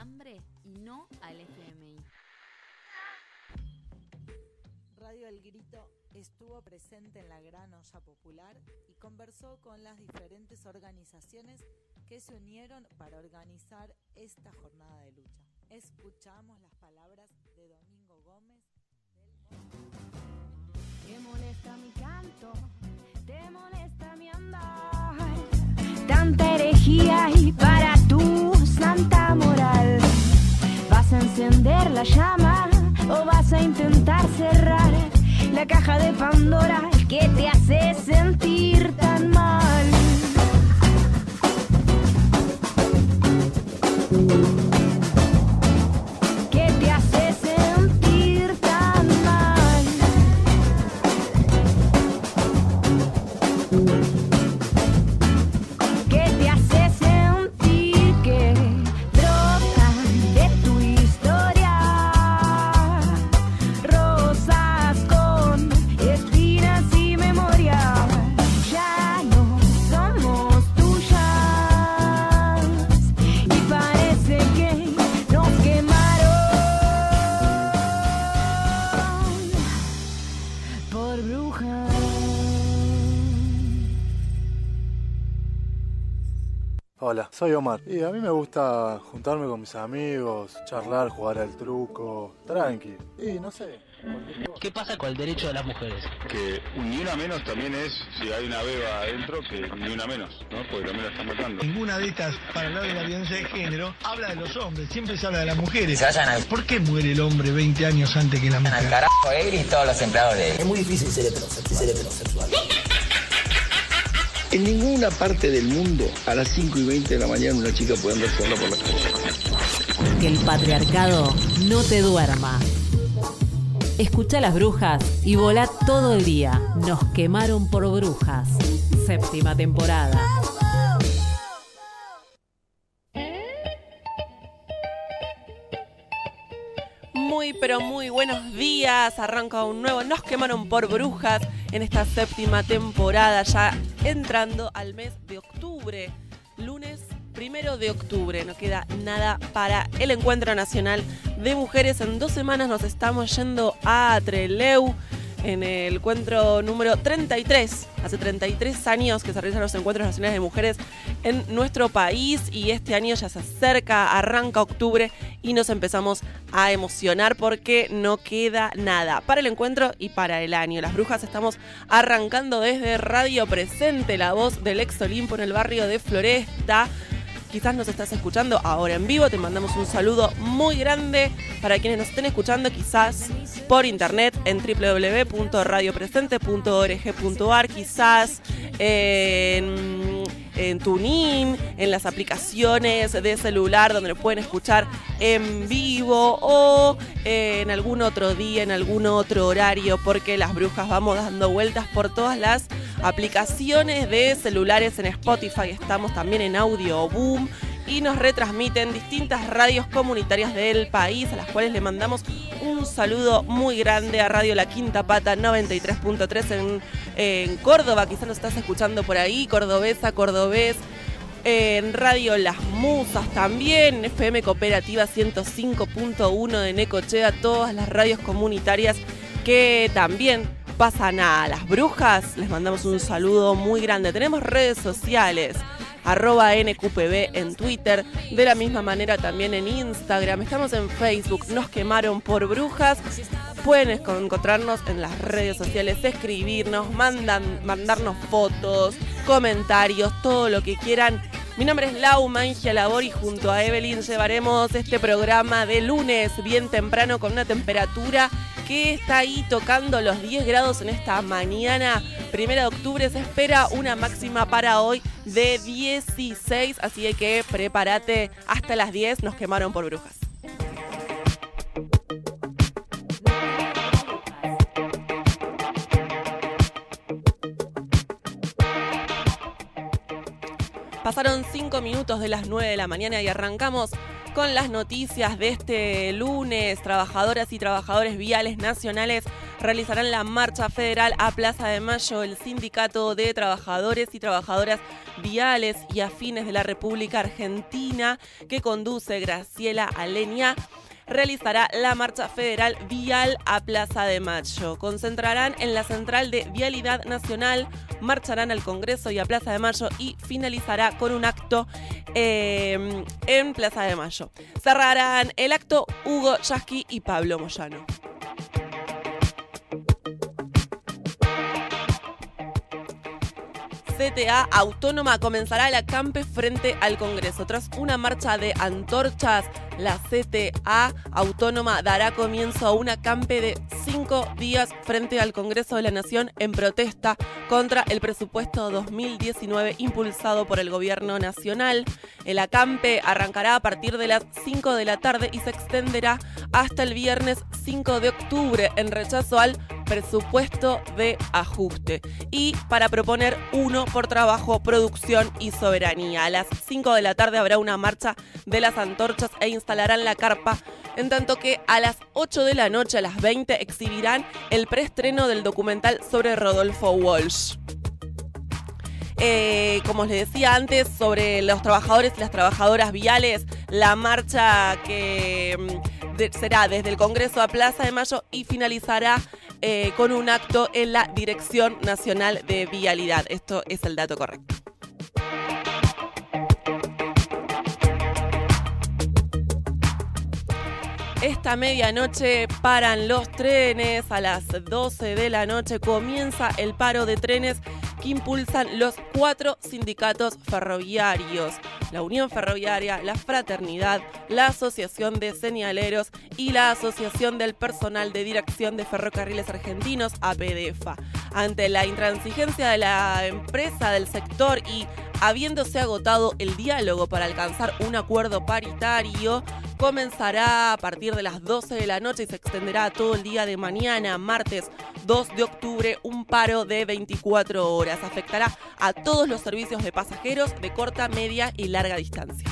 hambre y no al FMI. Radio El Grito estuvo presente en la gran olla popular y conversó con las diferentes organizaciones que se unieron para organizar esta jornada de lucha. Escuchamos las palabras de Domingo Gómez. Te molesta mi canto, te molesta mi andar. Tanta herejía y para moral. ¿Vas a encender la llama o vas a intentar cerrar la caja de Pandora que te hace sentir tan mal? Soy Omar y a mí me gusta juntarme con mis amigos, charlar, jugar al truco, tranqui. Y no sé. ¿Qué pasa con el derecho de las mujeres? que ni una menos también es, si hay una beba adentro, que ni una menos, ¿no? Porque también la están matando. Ninguna de estas, para hablar de la violencia de género, habla de los hombres, siempre se habla de las mujeres. Se vayan al, ¿Por qué muere el hombre 20 años antes que la al mujer? carajo él y todos los empleados de él. Es muy difícil ser heterosexual. Ser heterosexual. En ninguna parte del mundo a las 5 y 20 de la mañana una chica puede andar sola por la calle. Que el patriarcado no te duerma. Escucha las brujas y volá todo el día. Nos quemaron por brujas. Séptima temporada. Pero muy buenos días. Arranca un nuevo. Nos quemaron por brujas en esta séptima temporada, ya entrando al mes de octubre. Lunes primero de octubre. No queda nada para el Encuentro Nacional de Mujeres. En dos semanas nos estamos yendo a Treleu en el encuentro número 33. Hace 33 años que se realizan los encuentros nacionales de mujeres en nuestro país y este año ya se acerca, arranca octubre y nos empezamos a emocionar porque no queda nada para el encuentro y para el año. Las brujas estamos arrancando desde Radio Presente, la voz del ex Olimpo en el barrio de Floresta quizás nos estás escuchando ahora en vivo, te mandamos un saludo muy grande para quienes nos estén escuchando quizás por internet en www.radiopresente.org.ar, quizás en, en TuneIn, en las aplicaciones de celular donde lo pueden escuchar en vivo o en algún otro día, en algún otro horario, porque las brujas vamos dando vueltas por todas las aplicaciones de celulares en Spotify, estamos también en Audio Boom y nos retransmiten distintas radios comunitarias del país, a las cuales le mandamos un saludo muy grande a Radio La Quinta Pata 93.3 en, en Córdoba, quizás nos estás escuchando por ahí, cordobesa, cordobés, en Radio Las Musas también, FM Cooperativa 105.1 de Necochea, todas las radios comunitarias que también pasan a las brujas. Les mandamos un saludo muy grande. Tenemos redes sociales arroba NQPB en Twitter, de la misma manera también en Instagram, estamos en Facebook, nos quemaron por brujas, pueden encontrarnos en las redes sociales, escribirnos, mandan, mandarnos fotos, comentarios, todo lo que quieran. Mi nombre es Lau Mangia Labor y junto a Evelyn llevaremos este programa de lunes bien temprano con una temperatura que está ahí tocando los 10 grados en esta mañana. Primera de octubre se espera una máxima para hoy de 16, así que prepárate hasta las 10, nos quemaron por brujas. Pasaron 5 minutos de las 9 de la mañana y arrancamos con las noticias de este lunes. Trabajadoras y trabajadores viales nacionales realizarán la marcha federal a Plaza de Mayo. El Sindicato de Trabajadores y Trabajadoras Viales y Afines de la República Argentina, que conduce Graciela Alenia, realizará la marcha federal vial a Plaza de Mayo. Concentrarán en la central de Vialidad Nacional, marcharán al Congreso y a Plaza de Mayo y finalizará con un acto eh, en Plaza de Mayo. Cerrarán el acto Hugo Yasky y Pablo Moyano. CTA Autónoma comenzará el acampe frente al Congreso. Tras una marcha de antorchas, la CTA Autónoma dará comienzo a un acampe de cinco días frente al Congreso de la Nación en protesta contra el presupuesto 2019 impulsado por el Gobierno Nacional. El acampe arrancará a partir de las 5 de la tarde y se extenderá hasta el viernes 5 de octubre en rechazo al presupuesto de ajuste y para proponer uno por trabajo, producción y soberanía. A las 5 de la tarde habrá una marcha de las antorchas e instalarán la carpa, en tanto que a las 8 de la noche, a las 20, exhibirán el preestreno del documental sobre Rodolfo Walsh. Eh, como les decía antes, sobre los trabajadores y las trabajadoras viales, la marcha que mm, será desde el Congreso a Plaza de Mayo y finalizará eh, con un acto en la Dirección Nacional de Vialidad. Esto es el dato correcto. Esta medianoche paran los trenes, a las 12 de la noche comienza el paro de trenes que impulsan los cuatro sindicatos ferroviarios, la Unión Ferroviaria, la Fraternidad, la Asociación de Señaleros y la Asociación del Personal de Dirección de Ferrocarriles Argentinos, APDFA. Ante la intransigencia de la empresa del sector y habiéndose agotado el diálogo para alcanzar un acuerdo paritario, comenzará a partir de las 12 de la noche y se extenderá todo el día de mañana, martes 2 de octubre, un paro de 24 horas. Afectará a todos los servicios de pasajeros de corta, media y larga distancia.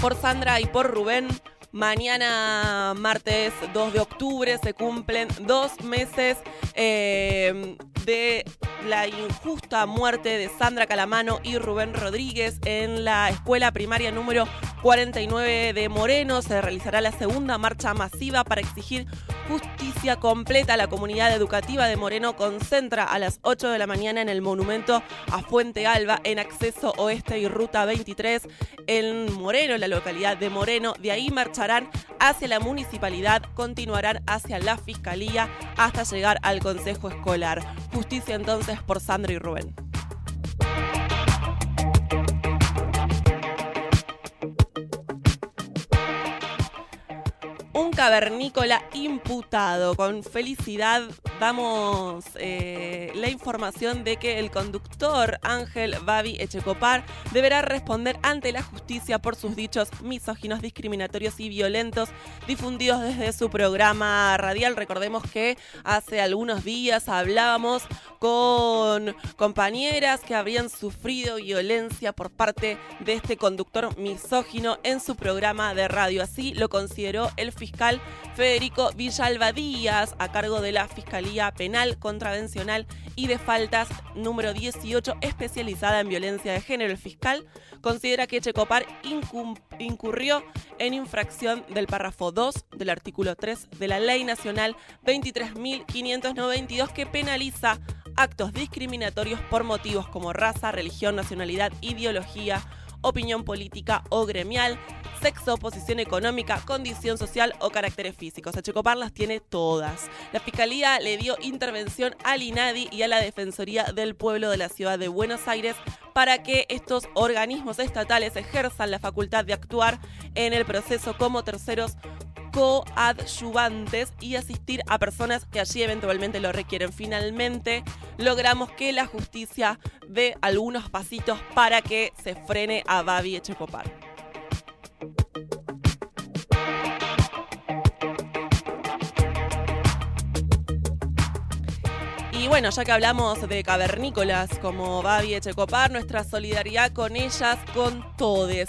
Por Sandra y por Rubén, Mañana, martes 2 de octubre, se cumplen dos meses eh, de la injusta muerte de Sandra Calamano y Rubén Rodríguez en la escuela primaria número 49 de Moreno. Se realizará la segunda marcha masiva para exigir justicia completa. La comunidad educativa de Moreno concentra a las 8 de la mañana en el monumento a Fuente Alba en acceso oeste y ruta 23 en Moreno, en la localidad de Moreno. De ahí marcharán hacia la municipalidad, continuarán hacia la fiscalía hasta llegar al consejo escolar. Justicia entonces por Sandra y Rubén. Cavernícola imputado. Con felicidad damos eh, la información de que el conductor Ángel Babi Echecopar deberá responder ante la justicia por sus dichos misóginos, discriminatorios y violentos difundidos desde su programa radial. Recordemos que hace algunos días hablábamos con compañeras que habían sufrido violencia por parte de este conductor misógino en su programa de radio. Así lo consideró el fiscal Federico Villalba Díaz, a cargo de la Fiscalía Penal Contravencional y de Faltas número 18, especializada en violencia de género. El fiscal considera que Checopar incurrió en infracción del párrafo 2 del artículo 3 de la Ley Nacional 23.592 que penaliza actos discriminatorios por motivos como raza, religión, nacionalidad, ideología, opinión política o gremial, sexo, posición económica, condición social o caracteres físicos. A Checopar las tiene todas. La Fiscalía le dio intervención al INADI y a la Defensoría del Pueblo de la Ciudad de Buenos Aires para que estos organismos estatales ejerzan la facultad de actuar en el proceso como terceros coadyuvantes y asistir a personas que allí eventualmente lo requieren. Finalmente, logramos que la justicia dé algunos pasitos para que se frene a Babi Echecopar. Y bueno, ya que hablamos de cavernícolas como Babi Echecopar, nuestra solidaridad con ellas, con todes.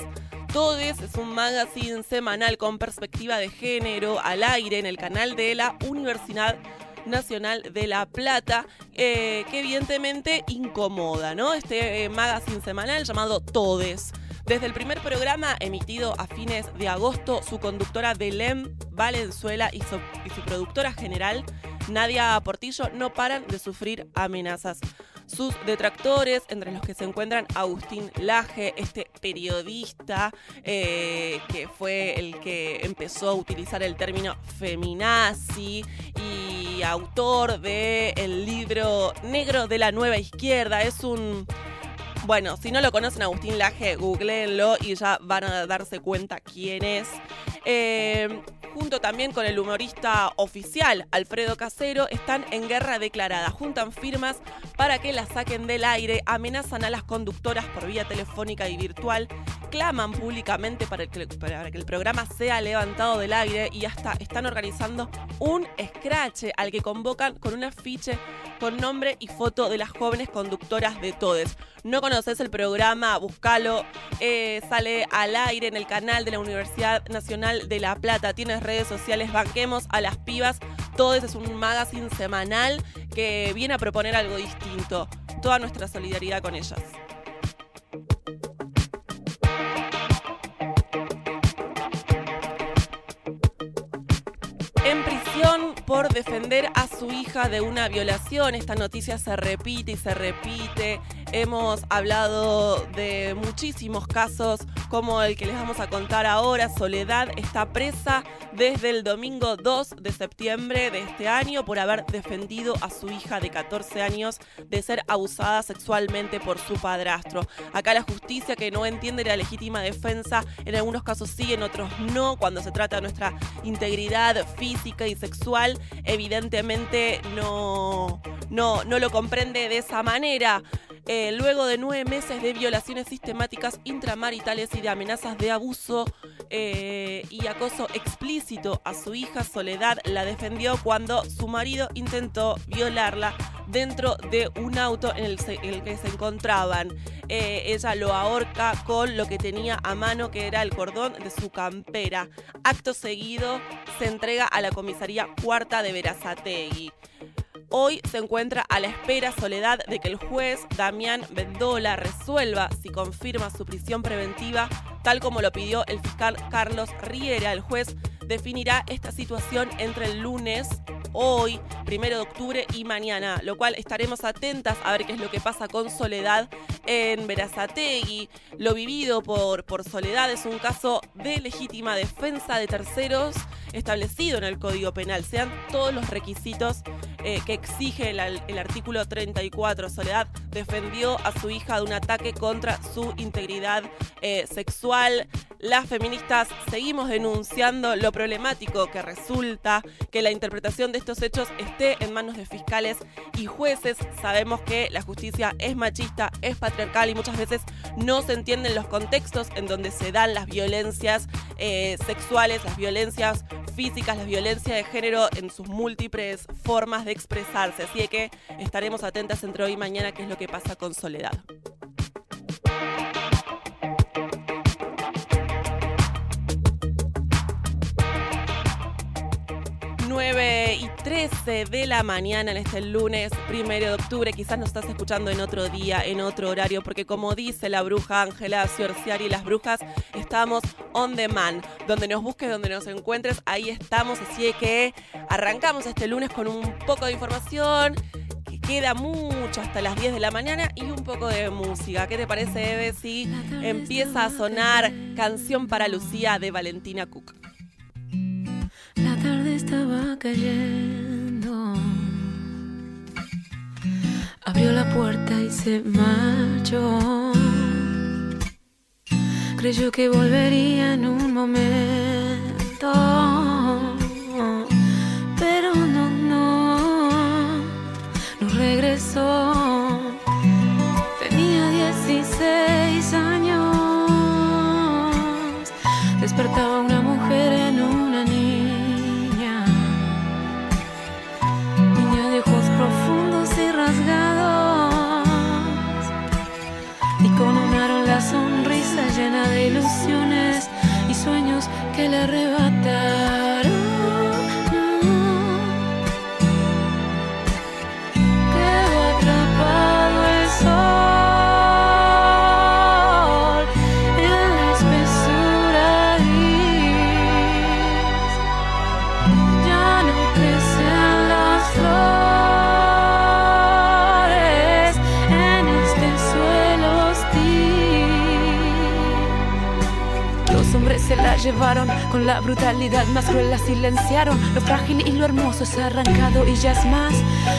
Todes es un magazine semanal con perspectiva de género al aire en el canal de la Universidad Nacional de La Plata, eh, que evidentemente incomoda, ¿no? Este eh, magazine semanal llamado Todes. Desde el primer programa emitido a fines de agosto, su conductora Belén Valenzuela y su, y su productora general Nadia Portillo no paran de sufrir amenazas. Sus detractores, entre los que se encuentran Agustín Laje, este periodista eh, que fue el que empezó a utilizar el término feminazi y autor del el libro Negro de la Nueva Izquierda. Es un bueno, si no lo conocen, Agustín Laje, googleenlo y ya van a darse cuenta quién es. Eh, junto también con el humorista oficial Alfredo Casero, están en guerra declarada. Juntan firmas para que la saquen del aire, amenazan a las conductoras por vía telefónica y virtual, claman públicamente para que, para que el programa sea levantado del aire y hasta están organizando un scratch al que convocan con un afiche con nombre y foto de las jóvenes conductoras de Todes. No conoces el programa, búscalo. Eh, sale al aire en el canal de la Universidad Nacional de La Plata. Tienes redes sociales, banquemos a las pibas. Todes es un magazine semanal que viene a proponer algo distinto. Toda nuestra solidaridad con ellas. Defender a su hija de una violación. Esta noticia se repite y se repite. Hemos hablado de muchísimos casos como el que les vamos a contar ahora. Soledad está presa desde el domingo 2 de septiembre de este año por haber defendido a su hija de 14 años de ser abusada sexualmente por su padrastro. Acá la justicia que no entiende la legítima defensa, en algunos casos sí, en otros no, cuando se trata de nuestra integridad física y sexual, evidentemente no, no, no lo comprende de esa manera. Eh, luego de nueve meses de violaciones sistemáticas intramaritales y de amenazas de abuso eh, y acoso explícito a su hija Soledad, la defendió cuando su marido intentó violarla dentro de un auto en el, que se encontraban. Eh, ella lo ahorca con lo que tenía a mano, que era el cordón de su campera. Acto seguido se entrega a la comisaría cuarta de Verazategui. Hoy se encuentra a la espera Soledad de que el juez Damián Vendola resuelva si confirma su prisión preventiva, tal como lo pidió el fiscal Carlos Riera. El juez definirá esta situación entre el lunes, hoy, primero de octubre y mañana, lo cual estaremos atentas a ver qué es lo que pasa con Soledad en Verazategui. Lo vivido por, por Soledad es un caso de legítima defensa de terceros establecido en el Código Penal, sean todos los requisitos eh, que exige el, artículo 34. Soledad defendió a su hija de un ataque contra su integridad eh, sexual. Las feministas seguimos denunciando lo problemático que resulta que la interpretación de estos hechos esté en manos de fiscales y jueces. Sabemos que la justicia es machista, es patriarcal y muchas veces no se entienden los contextos en donde se dan las violencias eh, sexuales, las violencias físicas, la violencia de género en sus múltiples formas de expresarse. Así que estaremos atentas entre hoy y mañana qué es lo que pasa con Soledad. 9 y 13 de la mañana en este lunes primero de octubre. Quizás nos estás escuchando en otro día, en otro horario, porque como dice la bruja Ángela Ciorciari, las brujas estamos on demand. Donde nos busques, donde nos encuentres, ahí estamos. Así que arrancamos este lunes con un poco de información que queda mucho hasta las 10 de la mañana y un poco de música. ¿Qué te parece, Eve, si empieza a sonar Canción para Lucía de Valentina Cook? Estaba cayendo. Abrió la puerta y se marchó. Creyó que volvería en un momento. Pero no, no, no regresó. Tenía 16 años. Despertaba una mujer en ilusiones y sueños que le arrebatan. Llevaron con la brutalidad más cruel, la silenciaron. Lo frágil y lo hermoso es arrancado y ya es más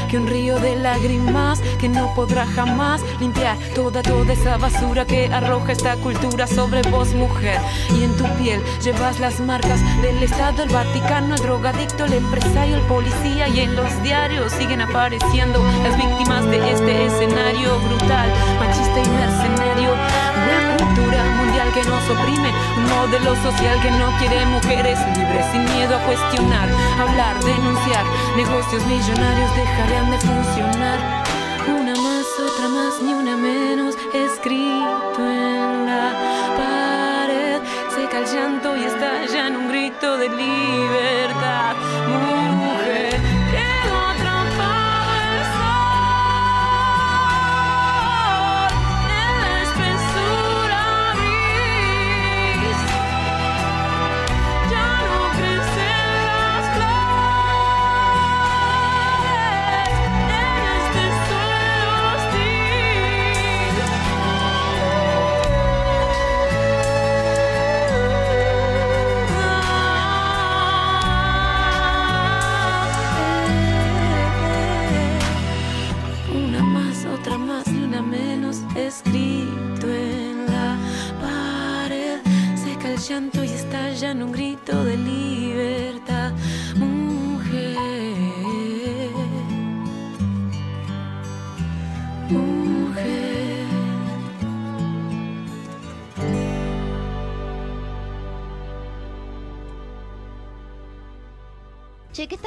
que un río de lágrimas que no podrá jamás limpiar toda, toda esa basura que arroja esta cultura sobre vos, mujer. Y en tu piel llevas las marcas del Estado, el Vaticano, el drogadicto, el empresario, el policía. Y en los diarios siguen apareciendo las víctimas de este escenario brutal, machista y mercenario. Una cultura mundial que nos oprime, modelo social que no quiere mujeres libres, sin miedo a cuestionar, hablar, denunciar. Negocios millonarios dejarían de funcionar. Una más, otra más, ni una menos, escrito en la pared. Seca el llanto y estalla en un grito de libertad. Otra más y una menos escrito en la pared. Seca el llanto y estalla en un grito de libertad.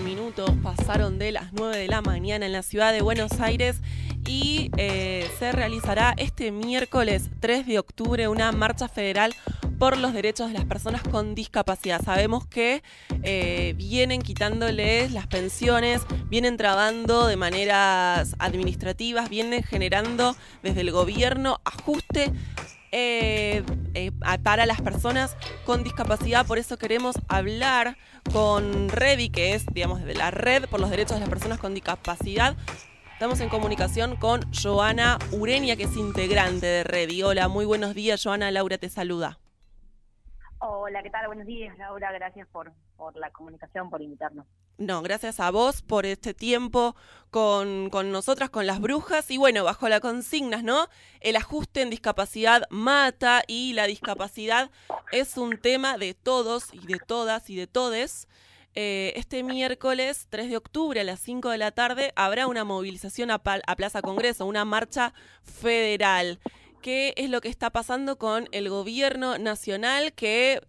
Minutos pasaron de las 9 de la mañana en la ciudad de Buenos Aires y eh, se realizará este miércoles 3 de octubre una marcha federal por los derechos de las personas con discapacidad. Sabemos que eh, vienen quitándoles las pensiones, vienen trabando de maneras administrativas, vienen generando desde el gobierno ajuste eh, eh, para las personas con discapacidad. Por eso queremos hablar con Redi, que es, digamos, de la Red por los Derechos de las Personas con Discapacidad. Estamos en comunicación con Joana Urenia, que es integrante de Redi. Hola, muy buenos días, Joana. Laura te saluda. Hola, ¿qué tal? Buenos días, Laura. Gracias por, por la comunicación, por invitarnos. No, gracias a vos por este tiempo con, con nosotras, con las brujas. Y bueno, bajo las consignas, ¿no? El ajuste en discapacidad mata y la discapacidad es un tema de todos y de todas y de todes. Eh, este miércoles 3 de octubre a las 5 de la tarde habrá una movilización a, a Plaza Congreso, una marcha federal. ¿Qué es lo que está pasando con el gobierno nacional que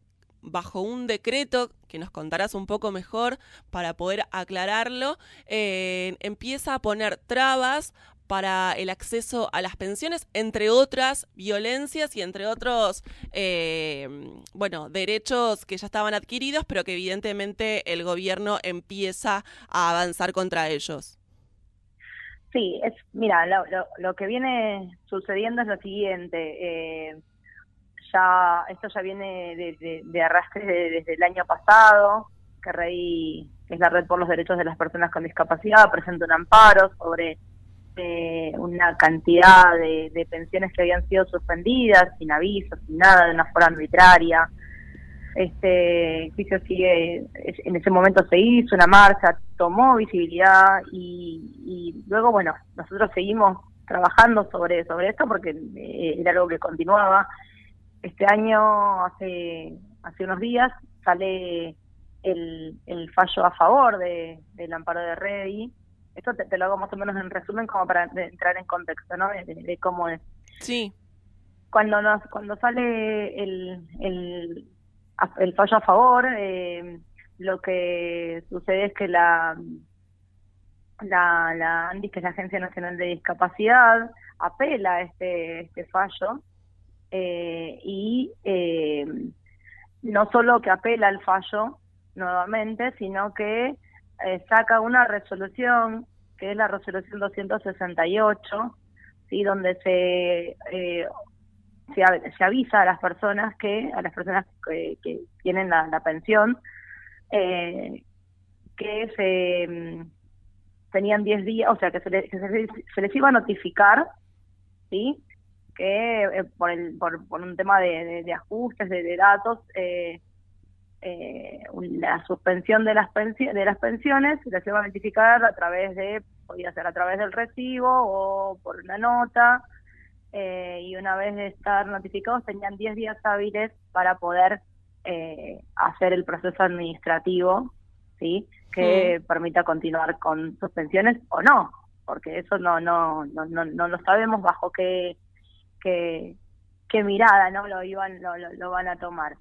bajo un decreto que nos contarás un poco mejor para poder aclararlo, eh, empieza a poner trabas para el acceso a las pensiones, entre otras violencias y entre otros, eh, bueno, derechos que ya estaban adquiridos, pero que evidentemente el gobierno empieza a avanzar contra ellos. Sí, es, mira, lo, lo, lo que viene sucediendo es lo siguiente. Eh, ya Esto ya viene de, de, de arrastre de- desde el año pasado, que REI, que es la Red por los Derechos de las Personas con Discapacidad, presenta un amparo sobre eh, una cantidad de, pensiones que habían sido suspendidas, sin aviso, sin nada, de una forma arbitraria. Este juicio sigue, en ese momento se hizo una marcha, tomó visibilidad y, y luego, bueno, nosotros seguimos trabajando sobre, sobre esto porque eh, era algo que continuaba. Este año, hace, hace unos días, sale el, el fallo a favor de, del amparo de Redi, esto te, te lo hago más o menos en resumen como para de- entrar en contexto, ¿no? De, cómo es. Sí. Cuando nos, cuando sale el, el, el fallo a favor, eh, lo que sucede es que la, la, la ANDIS, que es la Agencia Nacional de Discapacidad, apela a este, este fallo eh, y eh, no solo que apela al fallo nuevamente, sino que eh, saca una resolución, que es la resolución 268, ¿sí? donde se, eh, se, se avisa a las personas que, a las personas que, tienen la, la pensión, eh, que se mm, tenían 10 días, o sea, que se, le- que se les- se les iba a notificar, ¿sí? Que eh, por, el, por, por un tema de, de- de ajustes de, de datos, eh, eh, la suspensión de las, de las pensiones se les iba a notificar a través de, podía ser a través del recibo o por una nota, eh, y una vez de estar notificados tenían 10 días hábiles para poder eh, hacer el proceso administrativo, ¿sí? que permita continuar con sus pensiones o no, porque eso no no no no, no lo sabemos bajo qué qué, qué mirada no lo iban lo, lo, lo van a tomar.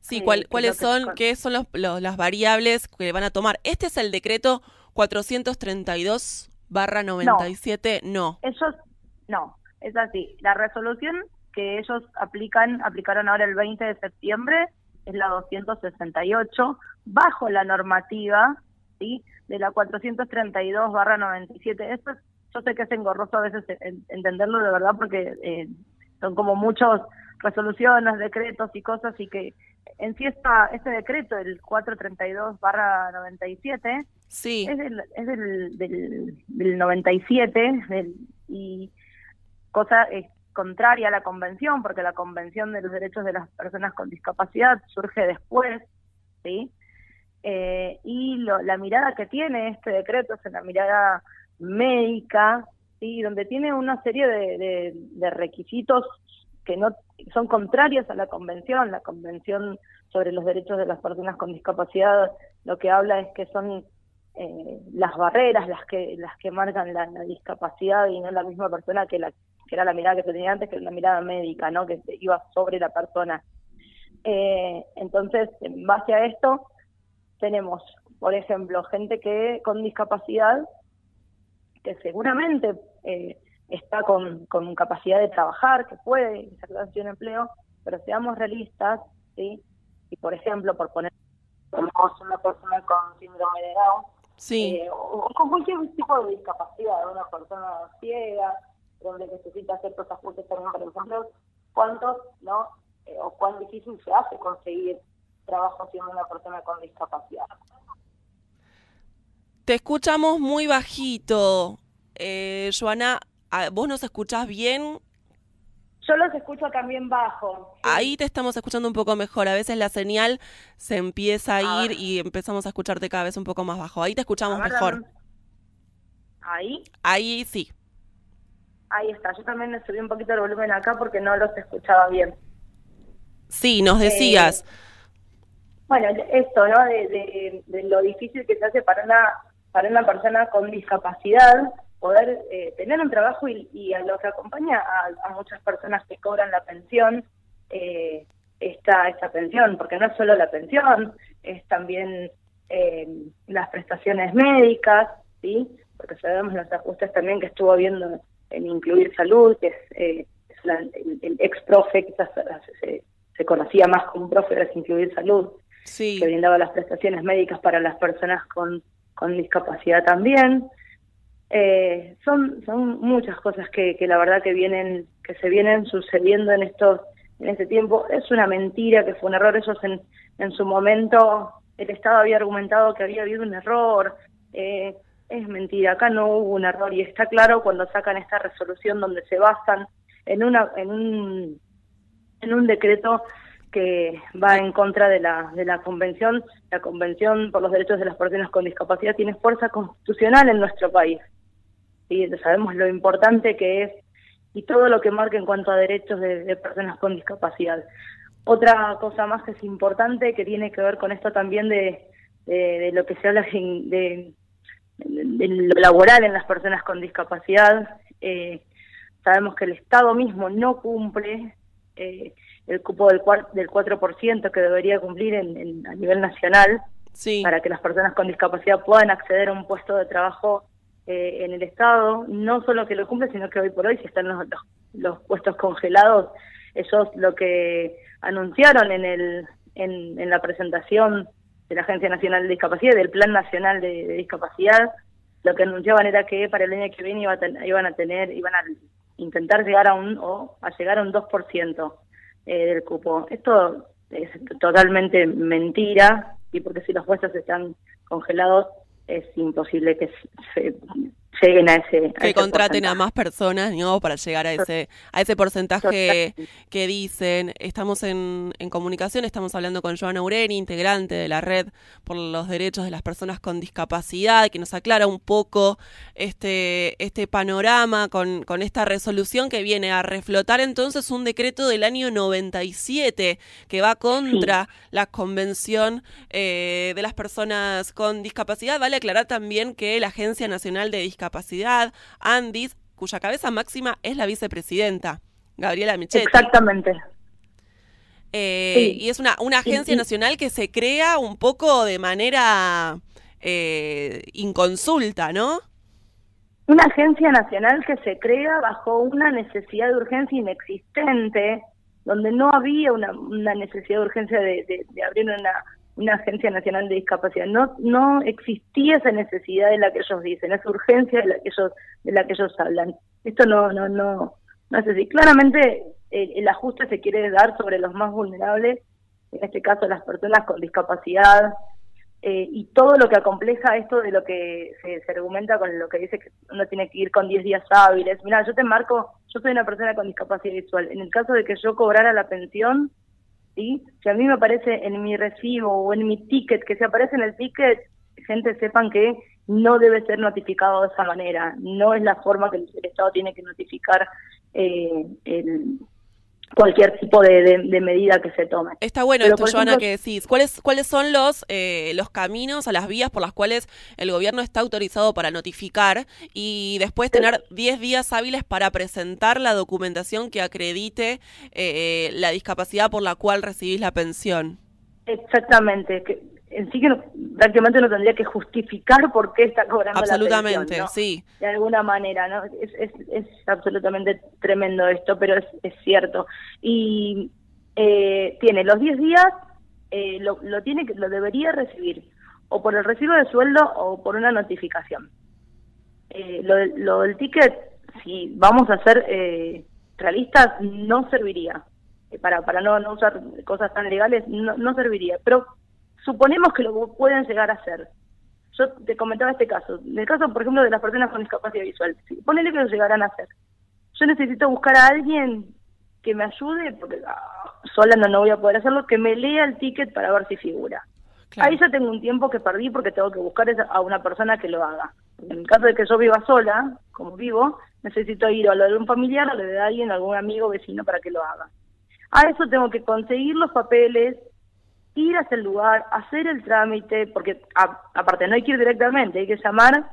Sí, Eh, ¿cuál- que ¿cuáles que- son, con- qué son los, los- las variables que van a tomar? Este es el decreto 432 barra 97, no. Ellos, no, es así. La resolución que ellos aplican, aplicaron ahora el 20 de septiembre, es la 268, bajo la normativa, ¿sí? De la 432 barra 97. Esto es- yo sé que es engorroso a veces en- entenderlo de verdad porque eh, son como muchas resoluciones, decretos y cosas y que en sí esta, este decreto, el 432 barra 97, sí. es, del, es del, del, del 97 del- y cosa es contraria a la convención, porque la convención de los derechos de las personas con discapacidad surge después, ¿sí? Eh, y lo- la mirada que tiene este decreto es una mirada médica, ¿sí? Donde tiene una serie de, de- requisitos que no son contrarios a la convención, la convención sobre los derechos de las personas con discapacidad, lo que habla es que son eh, las barreras las que las que marcan la, la discapacidad y no la misma persona que la que era la mirada que se tenía antes que era la mirada médica no que iba sobre la persona. Eh, entonces en base a esto tenemos por ejemplo gente que con discapacidad que seguramente eh, está con, con capacidad de trabajar que puede insertarse en un empleo pero seamos realistas sí y por ejemplo por poner una persona con síndrome de Down Sí. eh, o, o con cualquier tipo de discapacidad, una persona ciega, donde necesita ciertos ajustes también para ejemplo, ¿cuántos, no? Eh, o cuán difícil se hace conseguir trabajo siendo una persona con discapacidad? Te escuchamos muy bajito. Eh, Joana, ¿a- ¿vos nos escuchás bien? Yo los escucho también bajo. Ahí te estamos escuchando un poco mejor. A veces la señal se empieza a A ir ver. y empezamos a escucharte cada vez un poco más bajo. Ahí te escuchamos ver, mejor. dame Ahí, Ahí sí. ahí está. Yo también le subí un poquito el volumen acá porque no los escuchaba bien. Sí, nos Eh, decías. Bueno, esto, ¿no? De, de- de lo difícil que se hace para una, para una persona con discapacidad poder eh, tener un trabajo y, y a lo que acompaña a, a muchas personas que cobran la pensión, eh, esta, esta pensión, porque no es solo la pensión, es también eh, las prestaciones médicas, ¿sí? Porque sabemos los ajustes también que estuvo habiendo en incluir salud, que es, eh, es la- el, el ex profe, quizás se, se- se conocía más como un profe, era incluir salud Sí. que brindaba las prestaciones médicas para las personas con, con discapacidad también. Eh, son son muchas cosas que, que la verdad que vienen que se vienen sucediendo en estos en este tiempo. Es una mentira que fue un error. Ellos en, en su momento el Estado había argumentado que había habido un error. Eh, es mentira. Acá no hubo un error. Y está claro cuando sacan esta resolución donde se basan en una en un en un decreto que va en contra de la, de la Convención. La Convención por los Derechos de las Personas con Discapacidad tiene fuerza constitucional en nuestro país. ¿sí? Sabemos lo importante que es y todo lo que marca en cuanto a derechos de, personas con discapacidad. Otra cosa más que es importante, que tiene que ver con esto también de, de, lo que se habla de, lo laboral en las personas con discapacidad. Eh, sabemos que el Estado mismo no cumple eh, el cupo del, del 4% que debería cumplir en, a nivel nacional para que las personas con discapacidad puedan acceder a un puesto de trabajo eh, en el Estado. No solo que lo cumple, sino que hoy por hoy, si están los, los, puestos congelados, ellos lo que anunciaron en, el, en, en la presentación de la Agencia Nacional de Discapacidad, del Plan Nacional de, Discapacidad, lo que anunciaban era que para el año que viene iban a tener, iban a intentar llegar a un, o a llegar a un 2% eh, del cupo. Esto es totalmente mentira, y porque si los puestos están congelados, es imposible que se, lleguen a ese que contraten a más personas ¿no? para llegar a ese a ese porcentaje que dicen. Estamos en, en comunicación estamos hablando con Joana Ureni integrante de la red por los derechos de las personas con discapacidad que nos aclara un poco este este panorama con, con esta resolución que viene a reflotar entonces un decreto del año 97 que va contra la convención eh, de las personas con discapacidad. Vale aclarar también que la Agencia Nacional de Discapacidad Capacidad, Andis, cuya cabeza máxima es la vicepresidenta, Gabriela Michetti. Exactamente. Eh, y es una, una agencia nacional que se crea un poco de manera eh, inconsulta, ¿no? Una agencia nacional que se crea bajo una necesidad de urgencia inexistente, donde no había una, una necesidad de urgencia de abrir una una agencia nacional de discapacidad. No, no existía esa necesidad de la que ellos dicen, esa urgencia de la que ellos, de la que ellos hablan. Esto no, no, no, no es así. Claramente el, ajuste se quiere dar sobre los más vulnerables, en este caso las personas con discapacidad, eh, y todo lo que acompleja esto de lo que se, se, argumenta con lo que dice que uno tiene que ir con 10 días hábiles. Mira, yo te marco, yo soy una persona con discapacidad visual. En el caso de que yo cobrara la pensión, ¿sí? Si a mí me aparece en mi recibo o en mi ticket, que se aparece en el ticket, gente sepan que no debe ser notificado de esa manera. No es la forma que el, Estado tiene que notificar eh, el, cualquier tipo de, medida que se tome. Está bueno esto, Joana, que decís. ¿Cuáles, cuáles son los, eh, los caminos o las vías por las cuales el gobierno está autorizado para notificar y después tener 10 días hábiles para presentar la documentación que acredite eh, la discapacidad por la cual recibís la pensión? Exactamente. Que en sí que prácticamente no tendría que justificar por qué está cobrando absolutamente, la pensión, sí. De alguna manera, ¿no? Es, es, es absolutamente tremendo esto, pero es, es cierto. Y eh, tiene los 10 días, eh, lo, lo, tiene lo debería recibir o por el recibo de sueldo o por una notificación. Eh, lo, lo del ticket, si vamos a ser eh, realistas, no serviría. Eh, para, para no, no usar cosas tan legales, no, no serviría. Pero suponemos que lo pueden llegar a hacer. Yo te comentaba este caso. En el caso, por ejemplo, de las personas con discapacidad visual. ponele que lo llegarán a hacer. Yo necesito buscar a alguien que me ayude, porque ah, sola no, no voy a poder hacerlo, que me lea el ticket para ver si figura. Ahí ya tengo un tiempo que perdí porque tengo que buscar a una persona que lo haga. En el caso de que yo viva sola, como vivo, necesito ir a lo de un familiar, o lo de alguien, algún amigo, vecino para que lo haga. A eso tengo que conseguir los papeles, ir hasta el lugar, hacer el trámite, porque aparte no hay que ir directamente, hay que llamar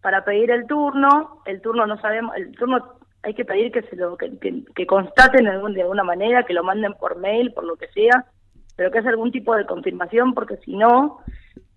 para pedir el turno, el turno no sabemos, el turno hay que pedir que se lo que, que, constaten de, de alguna manera, que lo manden por mail, por lo que sea, pero que es algún tipo de confirmación, porque si no,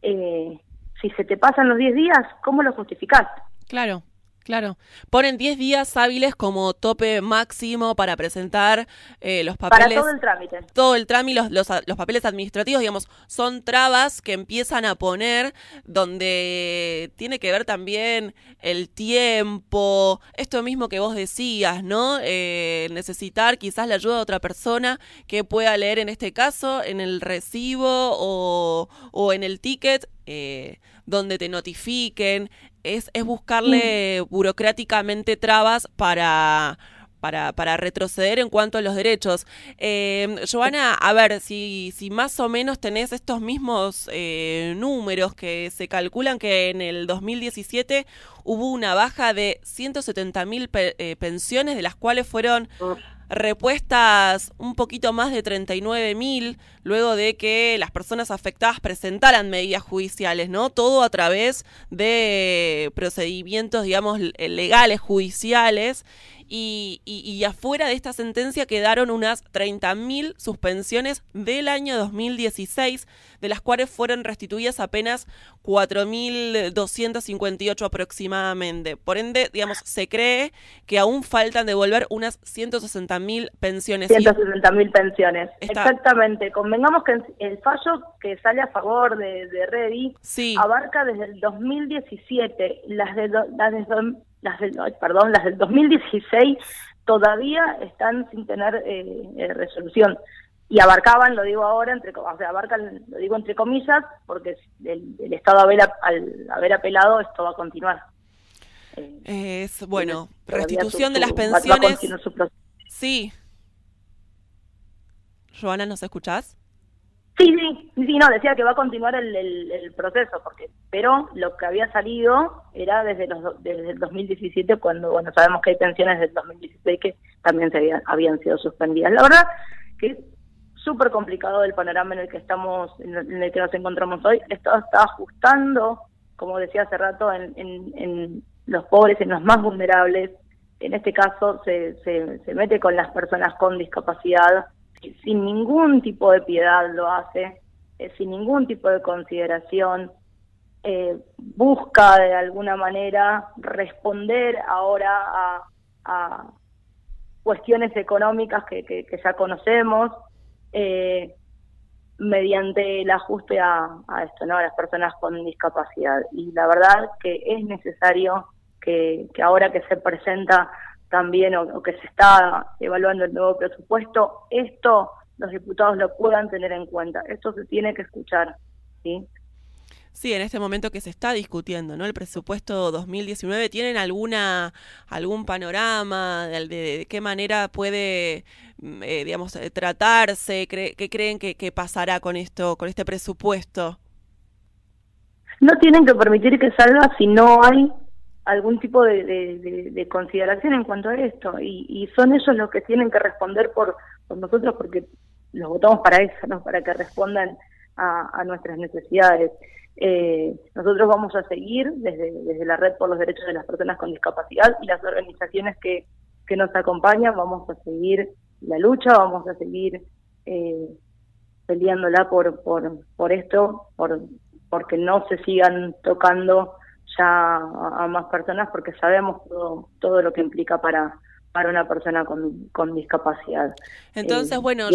eh, si se te pasan los 10 días, ¿cómo lo justificás? Claro. Claro. Ponen 10 días hábiles como tope máximo para presentar eh, los papeles. Para todo el trámite. Todo el trámite, los, los, los, papeles administrativos, digamos, son trabas que empiezan a poner donde tiene que ver también el tiempo, esto mismo que vos decías, ¿no? Eh, necesitar quizás la ayuda de otra persona que pueda leer en este caso en el recibo o, o en el ticket. Eh, donde te notifiquen, es, es buscarle mm. burocráticamente trabas para, para, para, retroceder en cuanto a los derechos. Eh, Joana, a ver, si, si más o menos tenés estos mismos eh, números que se calculan que en el 2017 hubo una baja de 170 mil eh, pensiones, de las cuales fueron repuestas un poquito más de 39 mil luego de que las personas afectadas presentaran medidas judiciales, ¿no? Todo a través de procedimientos, digamos, legales, judiciales. Y, y, afuera de esta sentencia quedaron unas 30.000 suspensiones del año 2016, de las cuales fueron restituidas apenas 4.258 aproximadamente. Por ende, digamos, se cree que aún faltan devolver unas 160.000 pensiones. 160.000 pensiones, exactamente. Convengamos que el fallo que sale a favor de, de Reddy abarca desde el 2017, las de, las de las del, perdón, las del 2016 todavía están sin tener eh, eh, resolución y abarcaban, lo digo ahora, entre, o sea, abarcan, lo digo entre comillas, porque el, Estado haber, al haber apelado esto va a continuar. Eh, es, bueno, restitución de las pensiones. sí. Joana, ¿nos escuchás? Sí, sí, sí, no, decía que va a continuar el, el, proceso, porque pero lo que había salido era desde los desde el 2017, cuando, bueno, sabemos que hay pensiones del 2016 que también se habían, habían sido suspendidas. La verdad que es súper complicado el panorama en el que estamos, en el que nos encontramos hoy. Esto está ajustando, como decía hace rato, en, en, en los pobres, en los más vulnerables. En este caso se, se, se mete con las personas con discapacidad sin ningún tipo de piedad lo hace, eh, sin ningún tipo de consideración, eh, busca de alguna manera responder ahora a, cuestiones económicas que, ya conocemos, eh, mediante el ajuste a, esto, ¿no? a las personas con discapacidad. Y la verdad que es necesario que, que ahora que se presenta también o, que se está evaluando el nuevo presupuesto, esto los diputados lo puedan tener en cuenta. Esto se tiene que escuchar, ¿sí? Sí, en este momento que se está discutiendo, ¿no? El presupuesto 2019, ¿tienen alguna algún panorama de, qué manera puede, mm, eh, digamos, eh, tratarse? ¿Qué creen que, que, pasará con esto, con este presupuesto? No tienen que permitir que salga si no hay algún tipo de, consideración en cuanto a esto. Y, son ellos los que tienen que responder por, nosotros porque los votamos para eso, para que respondan a, nuestras necesidades. Eh, nosotros vamos a seguir desde, desde la Red por los Derechos de las Personas con Discapacidad y las organizaciones que, que nos acompañan, vamos a seguir la lucha, vamos a seguir eh, peleándola por, por, por esto, por porque no se sigan tocando ya a, más personas porque sabemos todo, todo lo que implica para, para una persona con, con discapacidad. Entonces, eh, bueno,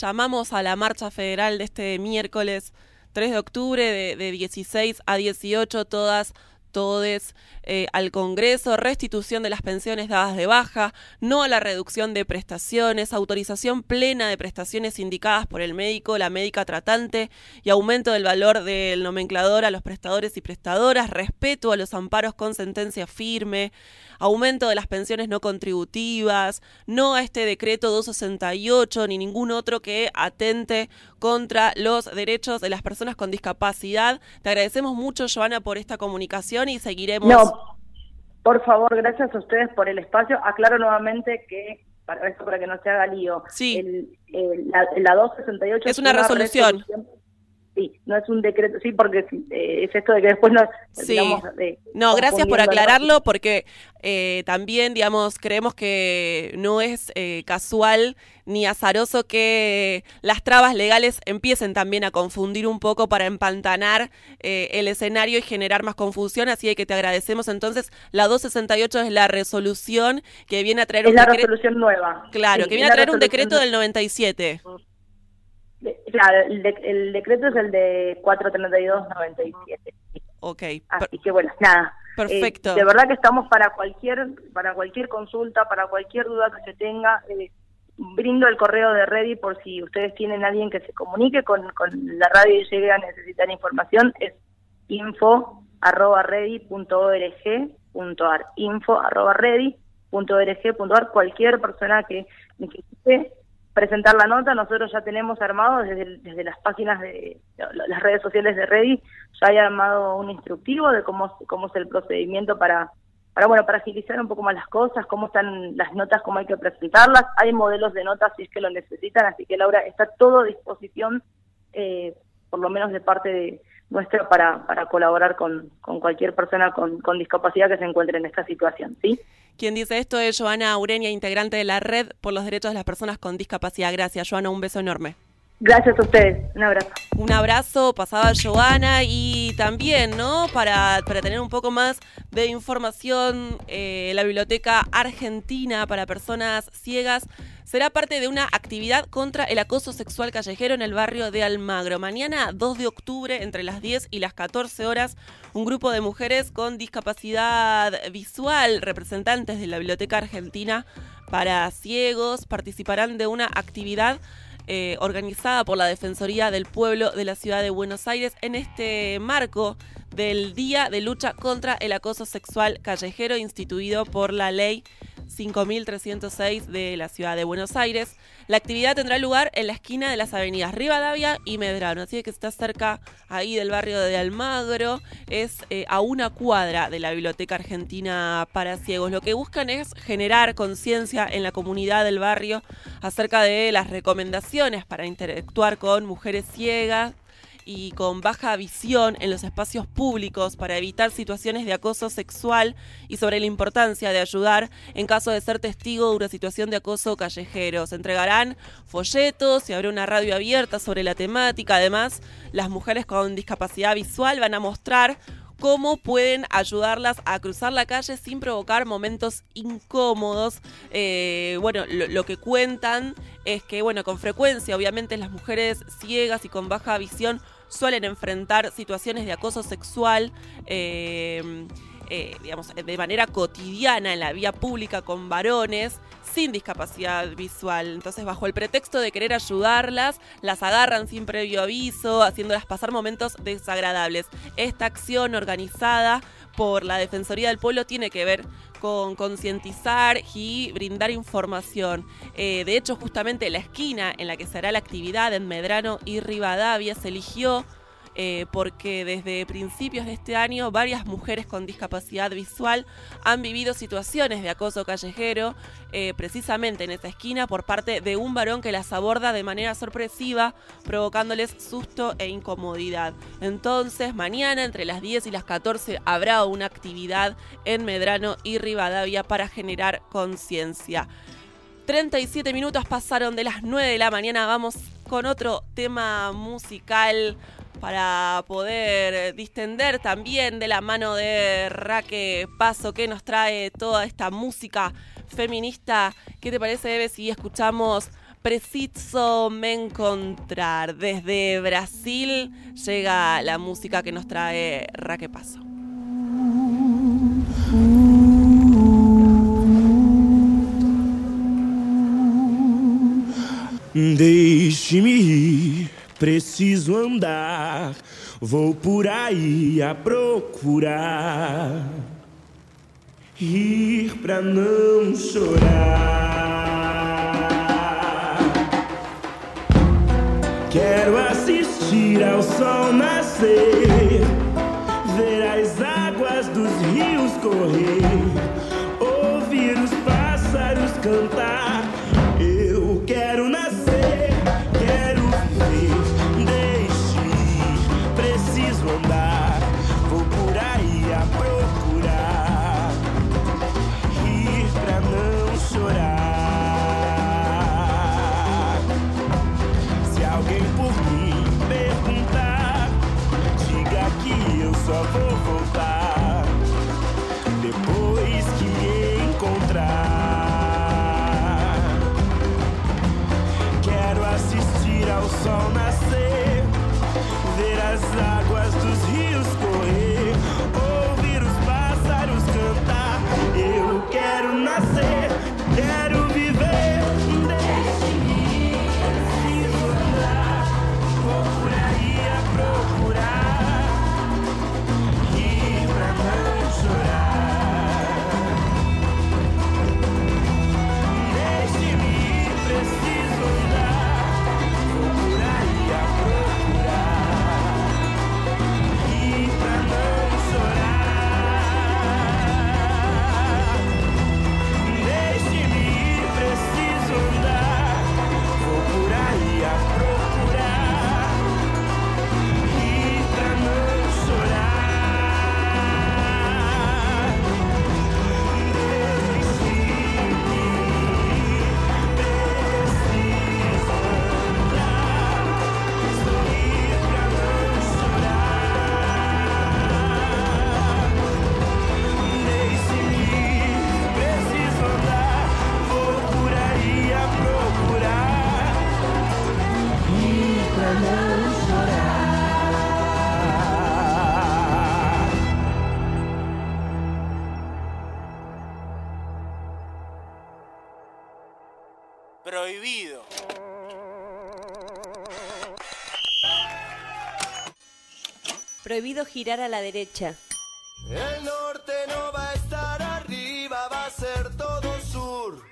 llamamos a la marcha federal de este miércoles 3 de octubre de, de 16 a 18, todas todes eh, al Congreso, restitución de las pensiones dadas de baja, no a la reducción de prestaciones, autorización plena de prestaciones indicadas por el médico, la médica tratante y aumento del valor del nomenclador a los prestadores y prestadoras, respeto a los amparos con sentencia firme, aumento de las pensiones no contributivas, no a este decreto 268 ni ningún otro que atente contra los derechos de las personas con discapacidad. Te agradecemos mucho, Joana, por esta comunicación y seguiremos. No, por favor, gracias a ustedes por el espacio. Aclaro nuevamente que para esto para que no se haga lío. Sí. la, 268 es una, resolución sí, no es un decreto, sí, porque eh, es esto de que después no... Sí. no, gracias por aclararlo, porque eh, también, digamos, creemos que no es eh, casual ni azaroso que las trabas legales empiecen también a confundir un poco para empantanar el escenario y generar más confusión, así que te agradecemos. Entonces, la 268 es la resolución que viene a traer es un la resolución nueva. Claro, que viene a traer un decreto del 97. Claro, el, decreto es el de 432-97. Ok. Así que bueno, nada. Perfecto. Eh, de verdad que estamos para cualquier para cualquier consulta, para cualquier duda que se tenga. Eh, brindo el correo de Ready por si ustedes tienen alguien que se comunique con, con la radio y llegue a necesitar información. Es info arroba ready.org.ar info arroba ready.org.ar cualquier persona que necesite presentar la nota, nosotros ya tenemos armado desde, desde las páginas de las redes sociales de Ready, ya hay armado un instructivo de cómo, cómo es el procedimiento para, para bueno, para agilizar un poco más las cosas, cómo están las notas, cómo hay que presentarlas. Hay modelos de notas si es que lo necesitan, así que Laura, está todo a disposición, eh, por lo menos de parte de nuestra, para, para colaborar con, con cualquier persona con, con discapacidad que se encuentre en esta situación, ¿sí? Quien dice esto es Joana Aurenia, integrante de la Red por los Derechos de las Personas con Discapacidad. Gracias, Joana, un beso enorme. Gracias a ustedes, un abrazo. Un abrazo, pasaba Joana y también, ¿no? Para, para tener un poco más de información, eh, la Biblioteca Argentina para Personas Ciegas será parte de una actividad contra el acoso sexual callejero en el barrio de Almagro. Mañana, 2 de octubre, entre las 10 y las 14 horas, un grupo de mujeres con discapacidad visual, representantes de la Biblioteca Argentina para Ciegos, participarán de una actividad eh, organizada por la Defensoría del Pueblo de la Ciudad de Buenos Aires en este marco del Día de Lucha contra el Acoso Sexual Callejero instituido por la Ley 5306 de la Ciudad de Buenos Aires. La actividad tendrá lugar en la esquina de las avenidas Rivadavia y Medrano, así que está cerca ahí del barrio de Almagro, es eh, a una cuadra de la Biblioteca Argentina para Ciegos. Lo que buscan es generar conciencia en la comunidad del barrio acerca de las recomendaciones para interactuar con mujeres ciegas, y con baja visión en los espacios públicos para evitar situaciones de acoso sexual y sobre la importancia de ayudar en caso de ser testigo de una situación de acoso callejero. Se entregarán folletos y habrá una radio abierta sobre la temática. Además, las mujeres con discapacidad visual van a mostrar cómo pueden ayudarlas a cruzar la calle sin provocar momentos incómodos. Eh, bueno, lo, lo, que cuentan es que, bueno, con frecuencia, obviamente, las mujeres ciegas y con baja visión suelen enfrentar situaciones de acoso sexual. Eh, eh, digamos, de manera cotidiana en la vía pública con varones sin discapacidad visual. Entonces, bajo el pretexto de querer ayudarlas, las agarran sin previo aviso, haciéndolas pasar momentos desagradables. Esta acción organizada por la Defensoría del Pueblo tiene que ver con concientizar y brindar información. Eh, de hecho, justamente la esquina en la que se hará la actividad en Medrano y Rivadavia se eligió eh, porque desde principios de este año varias mujeres con discapacidad visual han vivido situaciones de acoso callejero, eh, precisamente en esta esquina, por parte de un varón que las aborda de manera sorpresiva, provocándoles susto e incomodidad. Entonces, mañana entre las 10 y las 14 habrá una actividad en Medrano y Rivadavia para generar conciencia. 37 minutos pasaron de las 9 de la mañana. Vamos con otro tema musical para poder distender también de la mano de Raque Paso que nos trae toda esta música feminista. ¿Qué te parece, Eve, si escuchamos Preciso me encontrar? Desde Brasil llega la música que nos trae Raque Paso. Deixe-me preciso andar, vou por aí a procurar. Ir pra não chorar. Quero assistir ao sol nascer, ver as águas dos rios correr, Prohibido girar a la derecha. El norte no va a estar arriba, va a ser todo sur.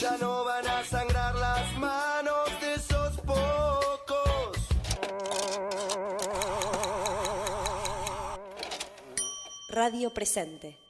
Ya no van a sangrar las manos de esos pocos. Radio presente.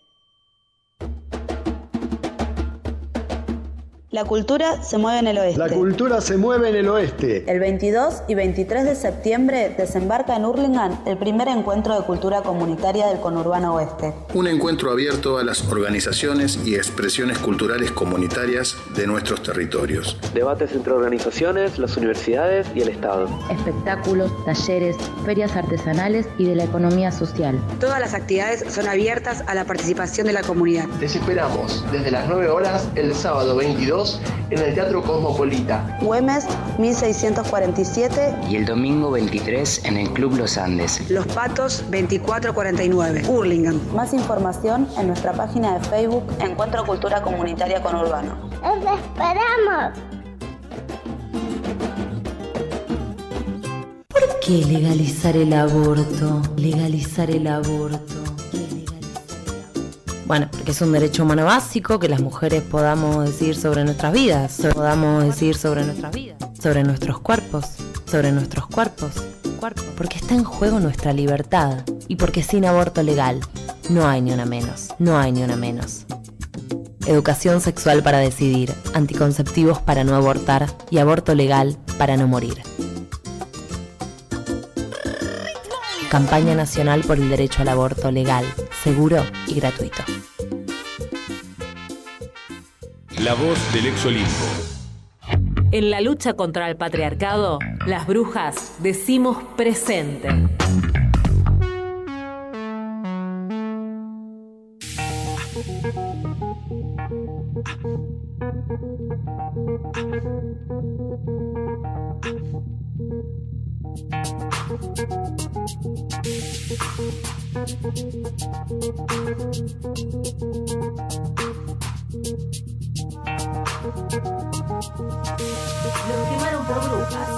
La cultura se mueve en el oeste. La cultura se mueve en el oeste. El 22 y 23 de septiembre desembarca en Hurlingham el primer encuentro de cultura comunitaria del conurbano oeste. Un encuentro abierto a las organizaciones y expresiones culturales comunitarias de nuestros territorios. Debates entre organizaciones, las universidades y el Estado. Espectáculos, talleres, ferias artesanales y de la economía social. Todas las actividades son abiertas a la participación de la comunidad. Les esperamos desde las 9 horas el sábado 22 en el Teatro Cosmopolita. Güemes 1647 y el domingo 23 en el Club Los Andes. Los Patos 2449, Hurlingham. Más información en nuestra página de Facebook Encuentro Cultura Comunitaria con Urbano. ¡Os esperamos! ¿Por qué legalizar el aborto? Legalizar el aborto. Bueno, porque es un derecho humano básico que las mujeres podamos decir sobre nuestras vidas, podamos decir sobre nuestras vidas, sobre nuestros cuerpos, sobre nuestros cuerpos, porque está en juego nuestra libertad y porque sin aborto legal no hay ni una menos, no hay ni una menos. Educación sexual para decidir, anticonceptivos para no abortar y aborto legal para no morir. Campaña Nacional por el Derecho al Aborto Legal, Seguro y Gratuito. La voz del ex Olimpo. En la lucha contra el patriarcado, las brujas decimos presente. Los quemaron por brujas.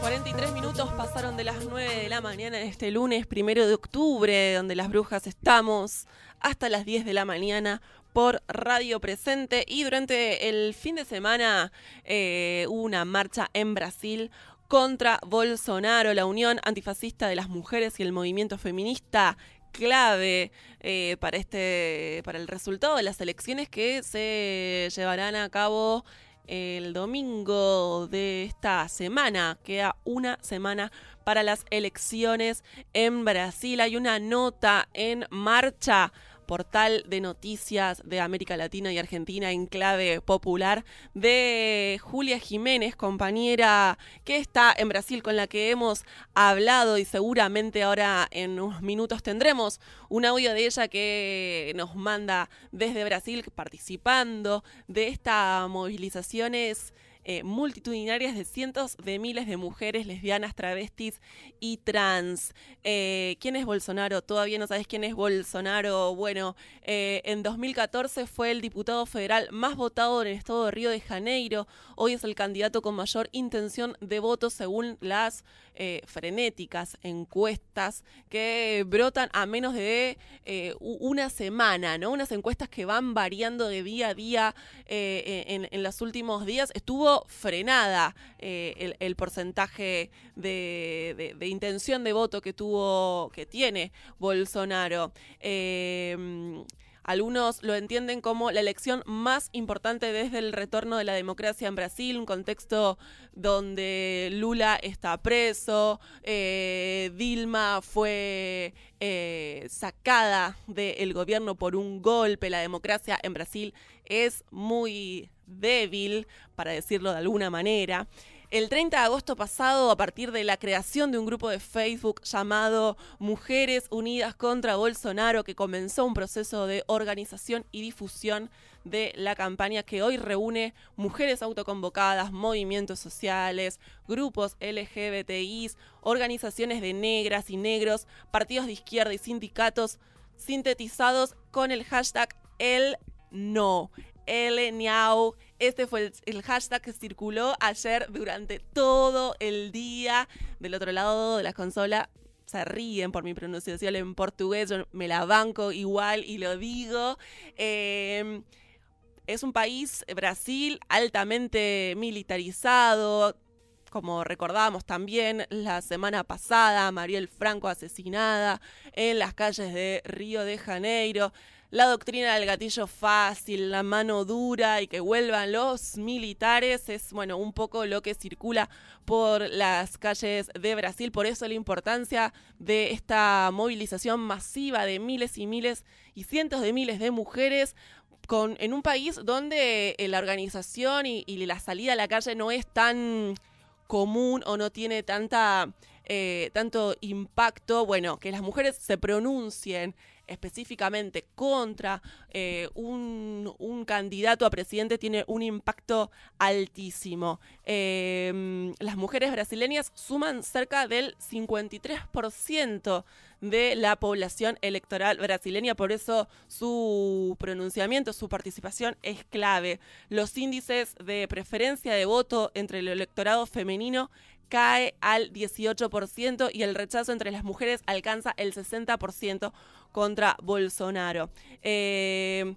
43 minutos pasaron de las 9 de la mañana en este lunes primero de octubre, donde las brujas estamos, hasta las 10 de la mañana por Radio Presente. Y durante el fin de semana eh, hubo una marcha en Brasil contra Bolsonaro, la Unión Antifascista de las Mujeres y el movimiento feminista clave eh, para este para el resultado de las elecciones que se llevarán a cabo el domingo de esta semana. Queda una semana para las elecciones en Brasil. Hay una nota en marcha portal de noticias de América Latina y Argentina en clave popular de Julia Jiménez, compañera que está en Brasil con la que hemos hablado y seguramente ahora en unos minutos tendremos un audio de ella que nos manda desde Brasil participando de estas movilizaciones eh, multitudinarias de cientos de miles de mujeres lesbianas, travestis y trans. Eh, ¿Quién es Bolsonaro? Todavía no sabes quién es Bolsonaro. Bueno, eh, en 2014 fue el diputado federal más votado en el estado de Río de Janeiro. Hoy es el candidato con mayor intención de voto según las eh, frenéticas encuestas que brotan a menos de eh, una semana, ¿no? Unas encuestas que van variando de día a día eh, en, los últimos días. Estuvo frenada el, porcentaje de, de, de, intención de voto que tuvo, que tiene Bolsonaro. Algunos lo entienden como la elección más importante desde el retorno de la democracia en Brasil, un contexto donde Lula está preso, eh, Dilma fue eh, sacada del gobierno por un golpe, la democracia en Brasil es muy débil, para decirlo de alguna manera. El 30 de agosto pasado, a partir de la creación de un grupo de Facebook llamado Mujeres Unidas contra Bolsonaro, que comenzó un proceso de organización y difusión de la campaña que hoy reúne mujeres autoconvocadas, movimientos sociales, grupos LGBTIs, organizaciones de negras y negros, partidos de izquierda y sindicatos, sintetizados con el hashtag El No. El Niau. Este fue el, hashtag que circuló ayer durante todo el día. Del otro lado de la consola se ríen por mi pronunciación en portugués. Yo me la banco igual y lo digo. Eh, es un país, Brasil, altamente militarizado. Como recordábamos también la semana pasada, Mariel Franco asesinada en las calles de Río de Janeiro la doctrina del gatillo fácil, la mano dura y que vuelvan los militares es, bueno, un poco lo que circula por las calles de Brasil. Por eso la importancia de esta movilización masiva de miles y miles y cientos de miles de mujeres con, en un país donde la organización y la salida a la calle no es tan común o no tiene tanta, eh, tanto impacto, bueno, que las mujeres se pronuncien específicamente contra eh, un, candidato a presidente tiene un impacto altísimo. Eh, las mujeres brasileñas suman cerca del 53% de la población electoral brasileña, por eso su pronunciamiento, su participación es clave. Los índices de preferencia de voto entre el electorado femenino cae al 18% y el rechazo entre las mujeres alcanza el 60% contra Bolsonaro. Eh,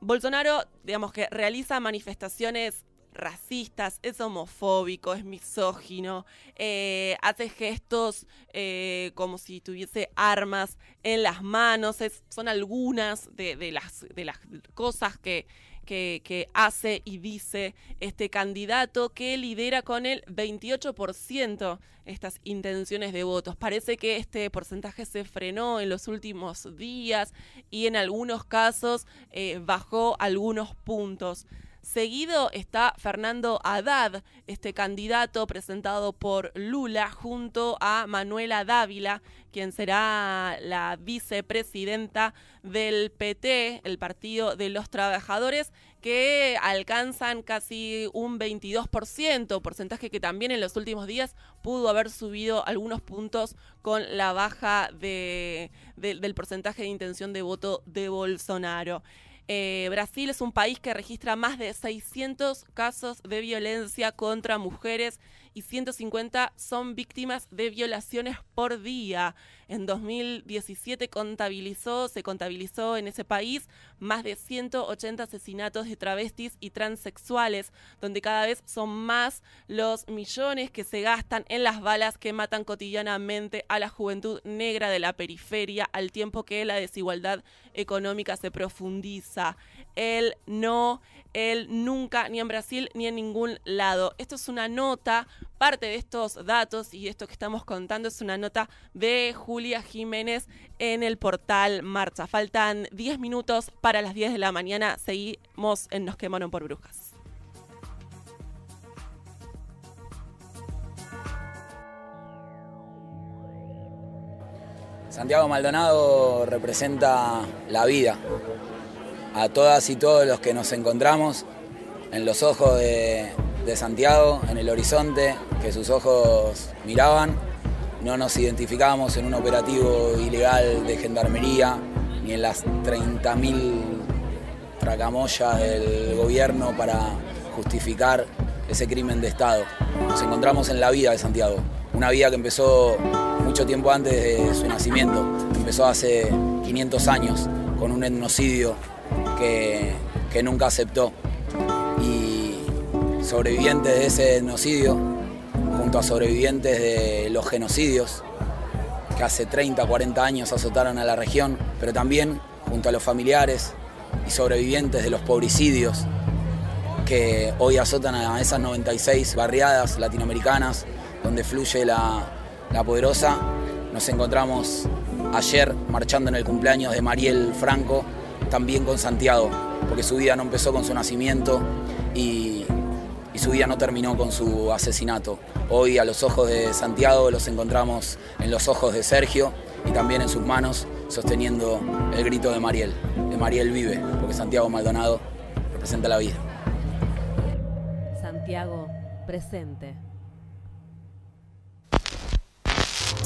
Bolsonaro, digamos que realiza manifestaciones racistas, es homofóbico, es misógino, eh, hace gestos eh, como si tuviese armas en las manos, son algunas de, las, de las cosas que, que, hace y dice este candidato que lidera con el 28% estas intenciones de votos. Parece que este porcentaje se frenó en los últimos días y en algunos casos eh, bajó algunos puntos. Seguido está Fernando Haddad, este candidato presentado por Lula junto a Manuela Dávila, quien será la vicepresidenta del PT, el Partido de los Trabajadores, que alcanzan casi un 22%, porcentaje que también en los últimos días pudo haber subido algunos puntos con la baja de, de, del porcentaje de intención de voto de Bolsonaro. Eh, Brasil es un país que registra más de 600 casos de violencia contra mujeres y 150 son víctimas de violaciones por día. En 2017 contabilizó, se contabilizó en ese país más de 180 asesinatos de travestis y transexuales, donde cada vez son más los millones que se gastan en las balas que matan cotidianamente a la juventud negra de la periferia, al tiempo que la desigualdad económica se profundiza. Él no, él nunca, ni en Brasil ni en ningún lado. Esto es una nota Parte de estos datos y esto que estamos contando es una nota de Julia Jiménez en el portal Marcha. Faltan 10 minutos para las 10 de la mañana. Seguimos en Nos quemaron por brujas. Santiago Maldonado representa la vida. A todas y todos los que nos encontramos en los ojos de, Santiago, en el horizonte que sus ojos miraban. No nos identificábamos en un operativo ilegal de gendarmería ni en las 30.000 tracamoyas del gobierno para justificar ese crimen de Estado. Nos encontramos en la vida de Santiago, una vida que empezó mucho tiempo antes de su nacimiento, empezó hace 500 años con un etnocidio que, nunca aceptó. Y sobrevivientes de ese etnocidio, junto a sobrevivientes de los genocidios que hace 30, 40 años azotaron a la región, pero también junto a los familiares y sobrevivientes de los pobricidios que hoy azotan a esas 96 barriadas latinoamericanas donde fluye la poderosa. Nos encontramos ayer marchando en el cumpleaños de Mariel Franco, también con Santiago, porque su vida no empezó con su nacimiento y, su vida no terminó con su asesinato. Hoy a los ojos de Santiago los encontramos en los ojos de Sergio y también en sus manos sosteniendo el grito de Mariel, de Mariel vive, porque Santiago Maldonado representa la vida. Santiago, presente.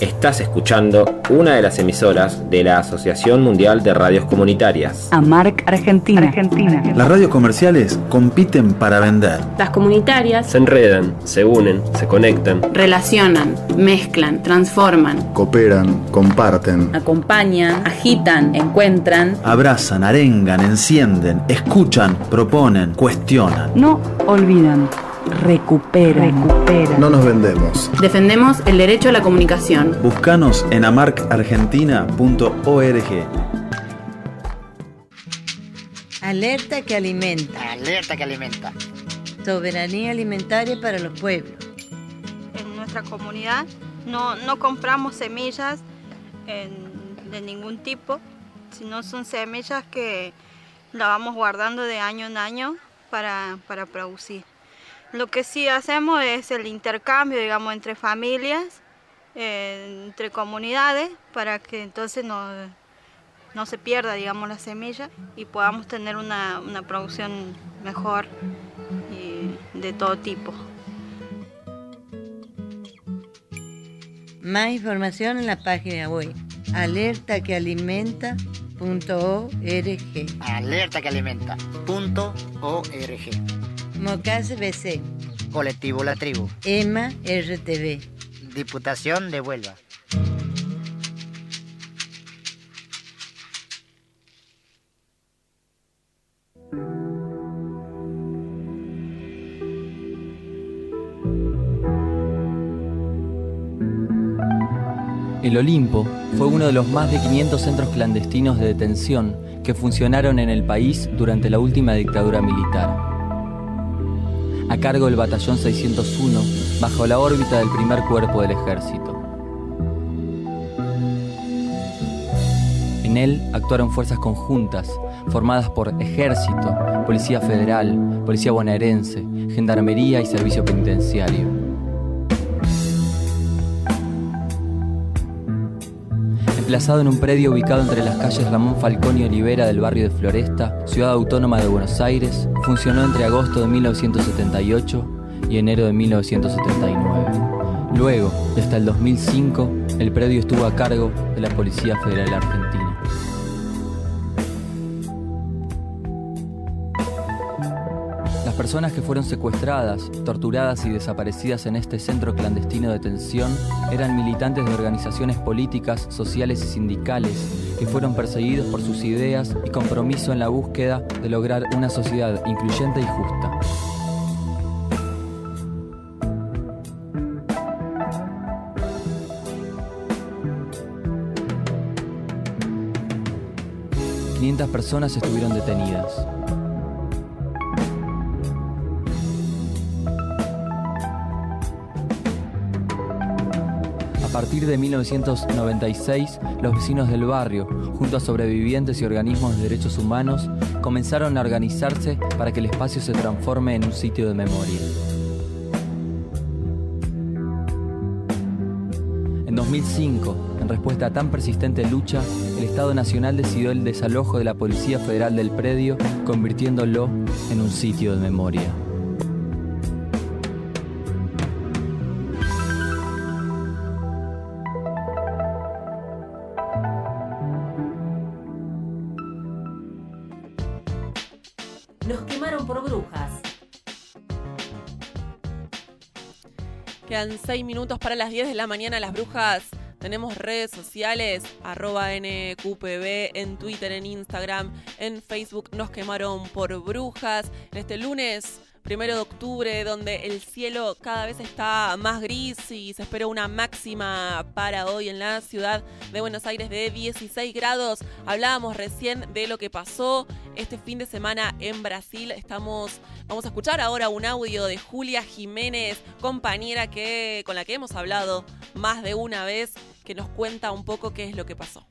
Estás escuchando una de las emisoras de la Asociación Mundial de Radios Comunitarias. AMARC Argentina. Argentina. Las radios comerciales compiten para vender. Las comunitarias Se enredan, se unen, se conectan. relacionan, mezclan, transforman, Cooperan, comparten. acompañan, agitan, encuentran. Abrazan, arengan, encienden, escuchan, proponen, cuestionan. No olvidan. Recuperan. Recuperan. No nos vendemos. Defendemos el derecho a la comunicación. Búscanos en amarcargentina.org. Alerta que alimenta. Alerta que alimenta. Soberanía alimentaria para los pueblos. en nuestra comunidad. No, no compramos semillas en- de ningún tipo, sino son semillas que la vamos guardando de año en año para, para producir. Lo que sí hacemos es el intercambio, digamos, entre familias, eh, entre comunidades, para que entonces no, no se pierda, digamos, la semilla y podamos tener una, una producción mejor y de todo tipo. Más información en la página web alertaquealimenta.org. Alerta que alimenta. Punto org. Mocase BC, Colectivo La Tribu. EMA RTV. Diputación de Huelva. El Olimpo fue uno de los más de 500 centros clandestinos de detención que funcionaron en el país durante la última dictadura militar. A cargo del Batallón 601, bajo la órbita del primer cuerpo del ejército. En él actuaron fuerzas conjuntas formadas por Ejército, Policía Federal, Policía Bonaerense, Gendarmería y Servicio Penitenciario. Emplazado en un predio ubicado entre las calles Ramón Falcón y Olivera del barrio de Floresta, ciudad autónoma de Buenos Aires, funcionó entre agosto de 1978 y enero de 1979. Luego, hasta el 2005, el predio estuvo a cargo de la Policía Federal Argentina. Personas que fueron secuestradas, torturadas y desaparecidas en este centro clandestino de detención eran militantes de organizaciones políticas, sociales y sindicales que fueron perseguidos por sus ideas y compromiso en la búsqueda de lograr una sociedad incluyente y justa. ...500 personas estuvieron detenidas. Partir de 1996, los vecinos del barrio, junto a sobrevivientes y organismos de derechos humanos, comenzaron a organizarse para que el espacio se transforme en un sitio de memoria. En 2005, en respuesta a tan persistente lucha, el Estado Nacional decidió el desalojo de la Policía Federal del predio, convirtiéndolo en un sitio de memoria. Quedan 6 minutos para las 10 de la mañana. Las brujas tenemos redes sociales, arroba NQPB, en Twitter, en Instagram, en Facebook. Nos quemaron por brujas. En este lunes, primero de octubre, donde el cielo cada vez está más gris y se espera una máxima para hoy en la ciudad de Buenos Aires de 16 grados. Hablábamos recién de lo que pasó este fin de semana en Brasil. Estamos, vamos a escuchar ahora un audio de Julia Jiménez, compañera que, con la que hemos hablado más de una vez, que nos cuenta un poco qué es lo que pasó.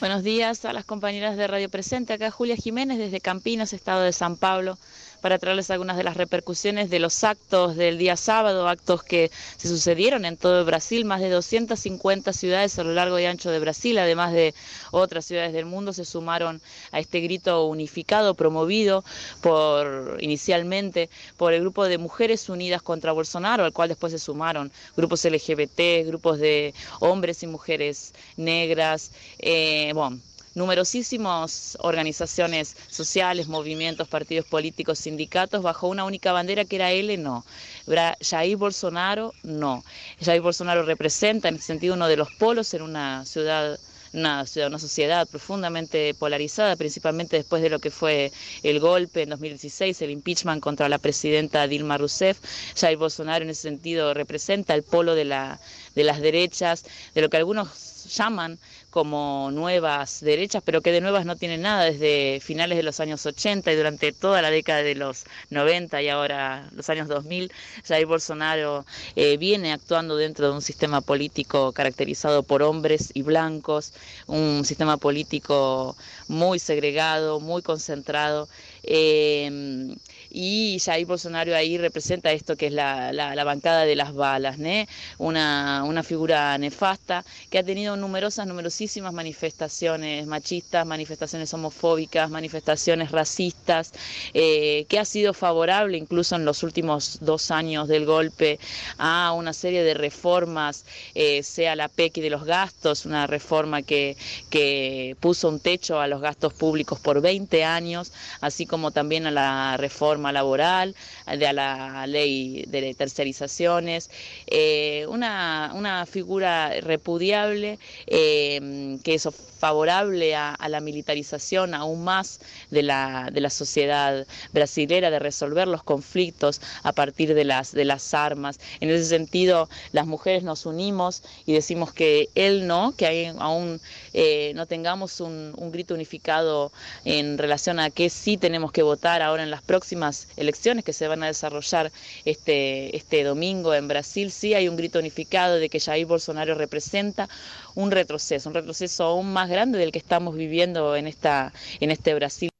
Buenos días a las compañeras de Radio Presente. Acá Julia Jiménez desde Campinas, estado de San Pablo. Para traerles algunas de las repercusiones de los actos del día sábado, actos que se sucedieron en todo Brasil, más de 250 ciudades a lo largo y ancho de Brasil, además de otras ciudades del mundo, se sumaron a este grito unificado promovido por inicialmente por el grupo de Mujeres Unidas contra Bolsonaro, al cual después se sumaron grupos LGBT, grupos de hombres y mujeres negras, eh, bueno, numerosísimas organizaciones sociales, movimientos, partidos políticos, sindicatos, bajo una única bandera que era L, no. Jair Bolsonaro, no. Jair Bolsonaro representa en ese sentido uno de los polos en una ciudad una ciudad, una sociedad profundamente polarizada, principalmente después de lo que fue el golpe en 2016, el impeachment contra la presidenta Dilma Rousseff. Jair Bolsonaro en ese sentido representa el polo de, la, de las derechas, de lo que algunos llaman como nuevas derechas, pero que de nuevas no tienen nada desde finales de los años 80 y durante toda la década de los 90 y ahora los años 2000, Jair Bolsonaro eh, viene actuando dentro de un sistema político caracterizado por hombres y blancos, un sistema político muy segregado, muy concentrado. Eh, y Jair Bolsonaro ahí representa esto que es la, la, bancada de las balas, ¿no? una, una figura nefasta que ha tenido numerosas, numerosísimas manifestaciones machistas, manifestaciones homofóbicas, manifestaciones racistas, eh, que ha sido favorable incluso en los últimos dos años del golpe a una serie de reformas, eh, sea la PEC y de los gastos, una reforma que, que puso un techo a los gastos públicos por 20 años, así como también a la reforma laboral, de la ley de tercerizaciones, eh, una, una, figura repudiable eh, que es favorable a, la militarización aún más de la, de la sociedad brasilera, de resolver los conflictos a partir de las, de las armas. En ese sentido, las mujeres nos unimos y decimos que él no, que aún eh, no tengamos un grito unificado en relación a que sí tenemos que votar ahora en las próximas elecciones que se van a desarrollar este, este domingo en Brasil, sí hay un grito unificado de que Jair Bolsonaro representa un retroceso, un retroceso aún más grande del que estamos viviendo en, esta, en este Brasil.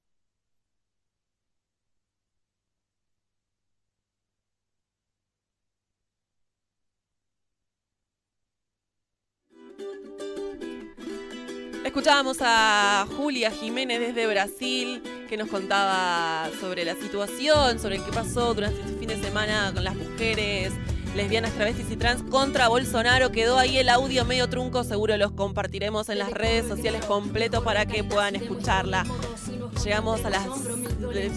Escuchábamos a Julia Jiménez desde Brasil que nos contaba sobre la situación, sobre que pasó durante este fin de semana con las mujeres lesbianas, travestis y trans contra Bolsonaro. Quedó ahí el audio medio trunco, seguro los compartiremos en las redes sociales completo para que puedan escucharla. Llegamos a la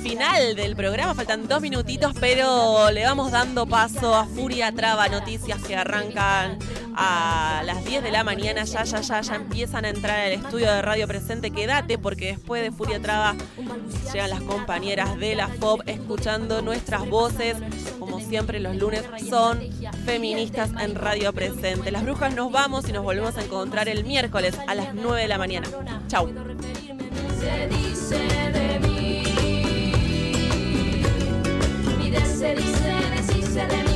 final del programa, faltan dos minutitos, pero le vamos dando paso a Furia Traba, noticias que arrancan a las 10 de la mañana, ya, ya, ya, ya empiezan a entrar al estudio de Radio Presente. Quédate porque después de Furia Traba llegan las compañeras de la FOB escuchando nuestras voces. Como siempre, los lunes son feministas en Radio Presente. Las brujas nos vamos y nos volvemos a encontrar el miércoles a las 9 de la mañana. Chau. Se dice de mí, mi se dice, de.